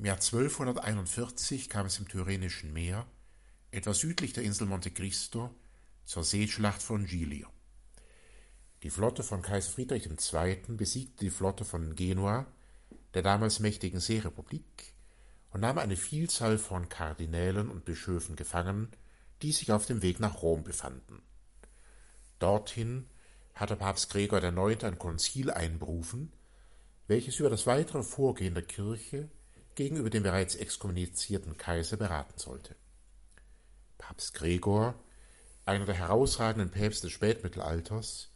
Im Jahr 1241 kam es im Tyrrhenischen Meer, etwas südlich der Insel Monte Cristo, zur Seeschlacht von Giglio. Die Flotte von Kaiser Friedrich II. besiegte die Flotte von Genua, der damals mächtigen Seerepublik, und nahm eine Vielzahl von Kardinälen und Bischöfen gefangen, die sich auf dem Weg nach Rom befanden. Dorthin hatte Papst Gregor IX. ein Konzil einberufen, welches über das weitere Vorgehen der Kirche gegenüber dem bereits exkommunizierten Kaiser beraten sollte. Papst Gregor, einer der herausragenden Päpste des Spätmittelalters,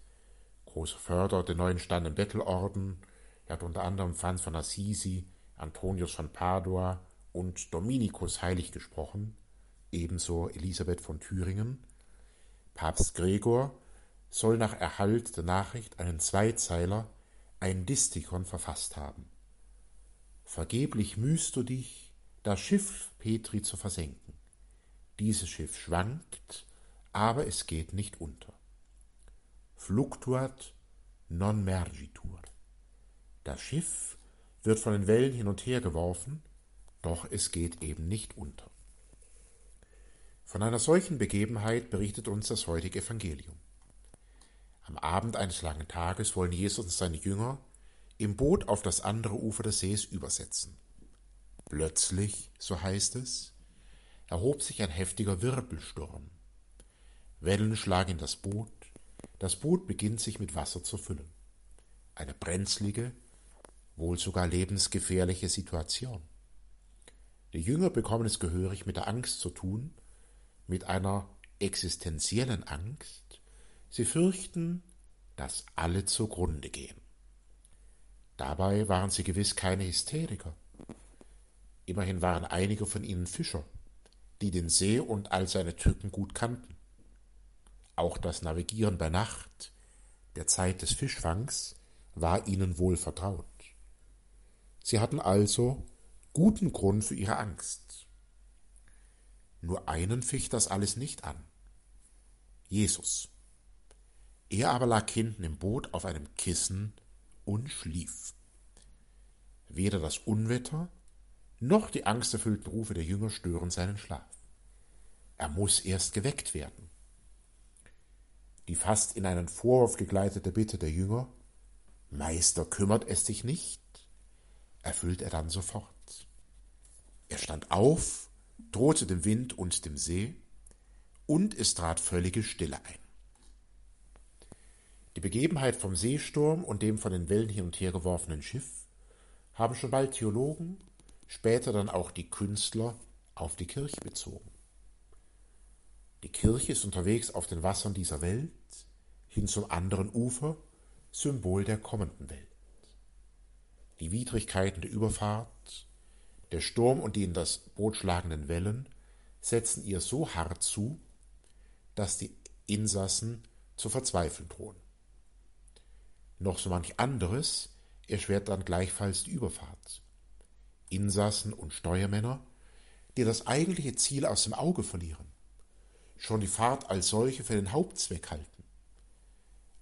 großer Förderer der neuen standen Bettelorden, er hat unter anderem Franz von Assisi, Antonius von Padua und Dominikus heilig gesprochen, ebenso Elisabeth von Thüringen. Papst Gregor soll nach Erhalt der Nachricht einen Zweizeiler, ein Distikon verfasst haben. Vergeblich mühst du dich, das Schiff Petri zu versenken. Dieses Schiff schwankt, aber es geht nicht unter. Fluctuat non mergitur. Das Schiff wird von den Wellen hin und her geworfen, doch es geht eben nicht unter. Von einer solchen Begebenheit berichtet uns das heutige Evangelium. Am Abend eines langen Tages wollen Jesus und seine Jünger im Boot auf das andere Ufer des Sees übersetzen. Plötzlich, so heißt es, erhob sich ein heftiger Wirbelsturm. Wellen schlagen in das Boot, das Boot beginnt sich mit Wasser zu füllen. Eine brenzlige, wohl sogar lebensgefährliche Situation. Die Jünger bekommen es gehörig mit der Angst zu tun, mit einer existenziellen Angst. Sie fürchten, dass alle zugrunde gehen. Dabei waren sie gewiss keine Hysteriker. Immerhin waren einige von ihnen Fischer, die den See und all seine Tücken gut kannten. Auch das Navigieren bei Nacht, der Zeit des Fischfangs, war ihnen wohl vertraut. Sie hatten also guten Grund für ihre Angst. Nur einen ficht das alles nicht an. Jesus. Er aber lag hinten im Boot auf einem Kissen und schlief. Weder das Unwetter noch die angsterfüllten Rufe der Jünger stören seinen Schlaf. Er muss erst geweckt werden. Die fast in einen Vorwurf gegleitete Bitte der Jünger, Meister, kümmert es dich nicht, erfüllt er dann sofort. Er stand auf, drohte dem Wind und dem See, und es trat völlige Stille ein. Die Begebenheit vom Seesturm und dem von den Wellen hin und her geworfenen Schiff haben schon bald Theologen, später dann auch die Künstler auf die Kirche bezogen. Die Kirche ist unterwegs auf den Wassern dieser Welt, hin zum anderen Ufer, Symbol der kommenden Welt. Die Widrigkeiten der Überfahrt, der Sturm und die in das Boot schlagenden Wellen setzen ihr so hart zu, dass die Insassen zu verzweifeln drohen noch so manch anderes erschwert dann gleichfalls die Überfahrt. Insassen und Steuermänner, die das eigentliche Ziel aus dem Auge verlieren, schon die Fahrt als solche für den Hauptzweck halten,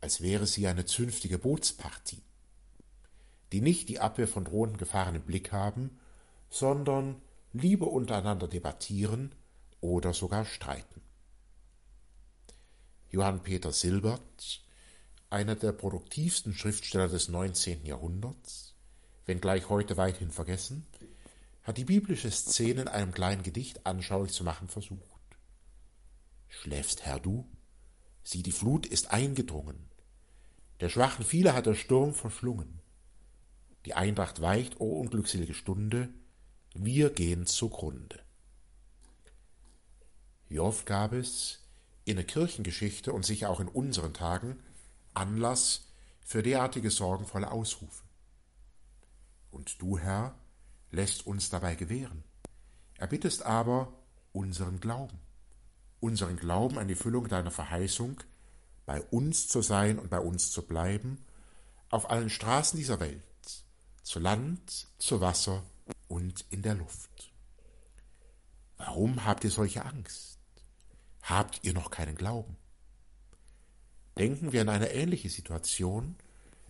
als wäre sie eine zünftige Bootspartie, die nicht die Abwehr von drohenden Gefahren im Blick haben, sondern lieber untereinander debattieren oder sogar streiten. Johann Peter Silbert einer der produktivsten Schriftsteller des 19. Jahrhunderts, wenngleich heute weithin vergessen, hat die biblische Szene in einem kleinen Gedicht anschaulich zu machen versucht. Schläfst, Herr, du? Sieh, die Flut ist eingedrungen. Der schwachen viele hat der Sturm verschlungen. Die Eintracht weicht, o unglückselige Stunde, wir gehen zugrunde. Wie oft gab es in der Kirchengeschichte und sicher auch in unseren Tagen Anlass für derartige sorgenvolle Ausrufe. Und du, Herr, lässt uns dabei gewähren. Er bittet aber unseren Glauben, unseren Glauben an die Füllung deiner Verheißung, bei uns zu sein und bei uns zu bleiben, auf allen Straßen dieser Welt, zu Land, zu Wasser und in der Luft. Warum habt ihr solche Angst? Habt ihr noch keinen Glauben? Denken wir an eine ähnliche Situation,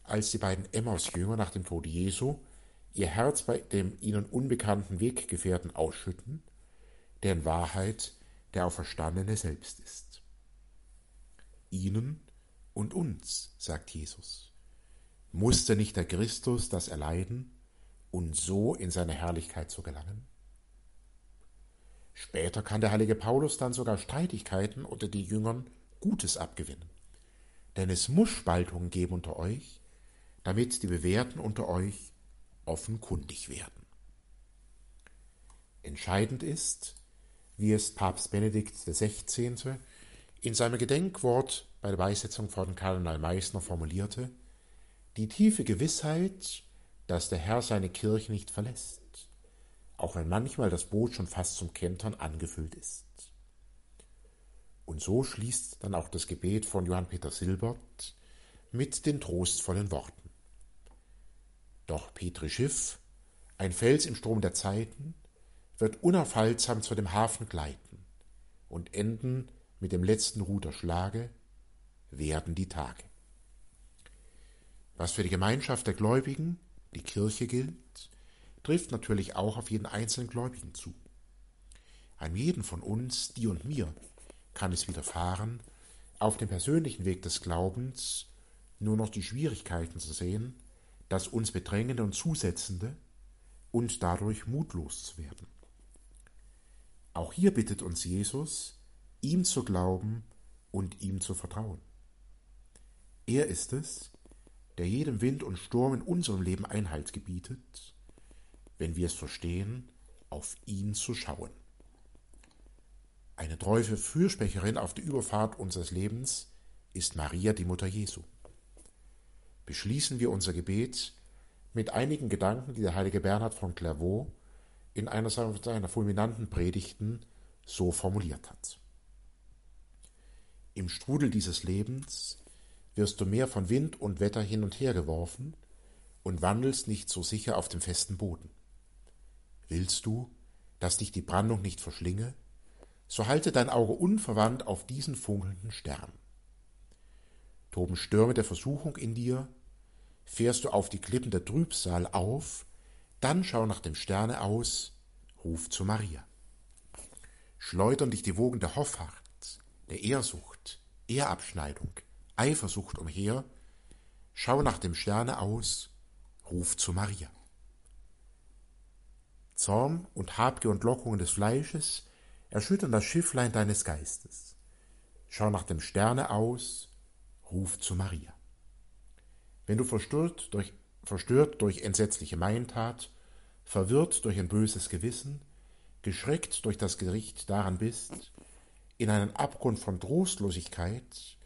als die beiden Emmaus-Jünger nach dem Tod Jesu ihr Herz bei dem ihnen unbekannten Weggefährten ausschütten, der in Wahrheit der Auferstandene selbst ist. Ihnen und uns, sagt Jesus, musste nicht der Christus das erleiden und so in seine Herrlichkeit zu gelangen? Später kann der heilige Paulus dann sogar Streitigkeiten unter die Jüngern Gutes abgewinnen. Denn es muss Spaltungen geben unter euch, damit die Bewährten unter euch offenkundig werden. Entscheidend ist, wie es Papst Benedikt XVI. in seinem Gedenkwort bei der Beisetzung von Kardinal Meissner formulierte, die tiefe Gewissheit, dass der Herr seine Kirche nicht verlässt, auch wenn manchmal das Boot schon fast zum Kentern angefüllt ist. Und so schließt dann auch das Gebet von Johann Peter Silbert mit den trostvollen Worten. Doch Petri Schiff, ein Fels im Strom der Zeiten, wird unaufhaltsam zu dem Hafen gleiten und enden mit dem letzten Ruderschlage, werden die Tage. Was für die Gemeinschaft der Gläubigen, die Kirche gilt, trifft natürlich auch auf jeden einzelnen Gläubigen zu. An jeden von uns, dir und mir, kann es widerfahren, auf dem persönlichen Weg des Glaubens nur noch die Schwierigkeiten zu sehen, das uns Bedrängende und Zusetzende und dadurch mutlos zu werden. Auch hier bittet uns Jesus, ihm zu glauben und ihm zu vertrauen. Er ist es, der jedem Wind und Sturm in unserem Leben Einhalt gebietet, wenn wir es verstehen, auf ihn zu schauen. Eine treue Fürsprecherin auf der Überfahrt unseres Lebens ist Maria, die Mutter Jesu. Beschließen wir unser Gebet mit einigen Gedanken, die der heilige Bernhard von Clairvaux in einer seiner fulminanten Predigten so formuliert hat. Im Strudel dieses Lebens wirst du mehr von Wind und Wetter hin und her geworfen und wandelst nicht so sicher auf dem festen Boden. Willst du, dass dich die Brandung nicht verschlinge? So halte dein Auge unverwandt auf diesen funkelnden Stern. Toben Stürme der Versuchung in dir, fährst du auf die Klippen der Trübsal auf, dann schau nach dem Sterne aus, ruf zu Maria. Schleudern dich die Wogen der Hoffart, der Ehrsucht, Ehrabschneidung, Eifersucht umher, schau nach dem Sterne aus, ruf zu Maria. Zorn und Habgier und Lockungen des Fleisches erschüttern das Schifflein deines Geistes. Schau nach dem Sterne aus, ruf zu Maria. Wenn du verstört durch, verstört durch entsetzliche Meintat, verwirrt durch ein böses Gewissen, geschreckt durch das Gericht daran bist, in einen Abgrund von Trostlosigkeit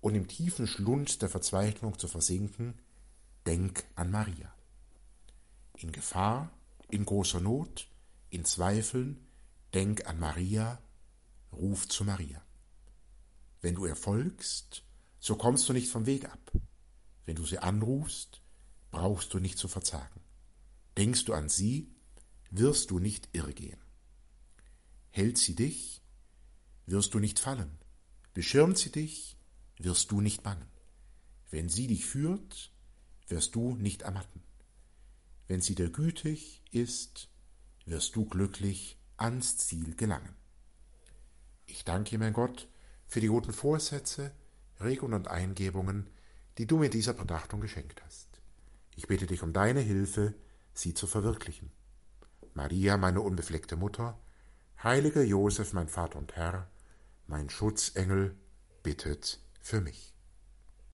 und im tiefen Schlund der Verzweiflung zu versinken, denk an Maria. In Gefahr, in großer Not, in Zweifeln, Denk an Maria, ruf zu Maria. Wenn du ihr folgst, so kommst du nicht vom Weg ab. Wenn du sie anrufst, brauchst du nicht zu verzagen. Denkst du an sie, wirst du nicht irrgehen. Hält sie dich, wirst du nicht fallen. Beschirmt sie dich, wirst du nicht bangen. Wenn sie dich führt, wirst du nicht ermatten. Wenn sie dir gütig ist, wirst du glücklich ans Ziel gelangen. Ich danke, mein Gott, für die guten Vorsätze, Regungen und Eingebungen, die du mir dieser Betrachtung geschenkt hast. Ich bitte dich um deine Hilfe, sie zu verwirklichen. Maria, meine unbefleckte Mutter, heiliger Josef, mein Vater und Herr, mein Schutzengel, bittet für mich.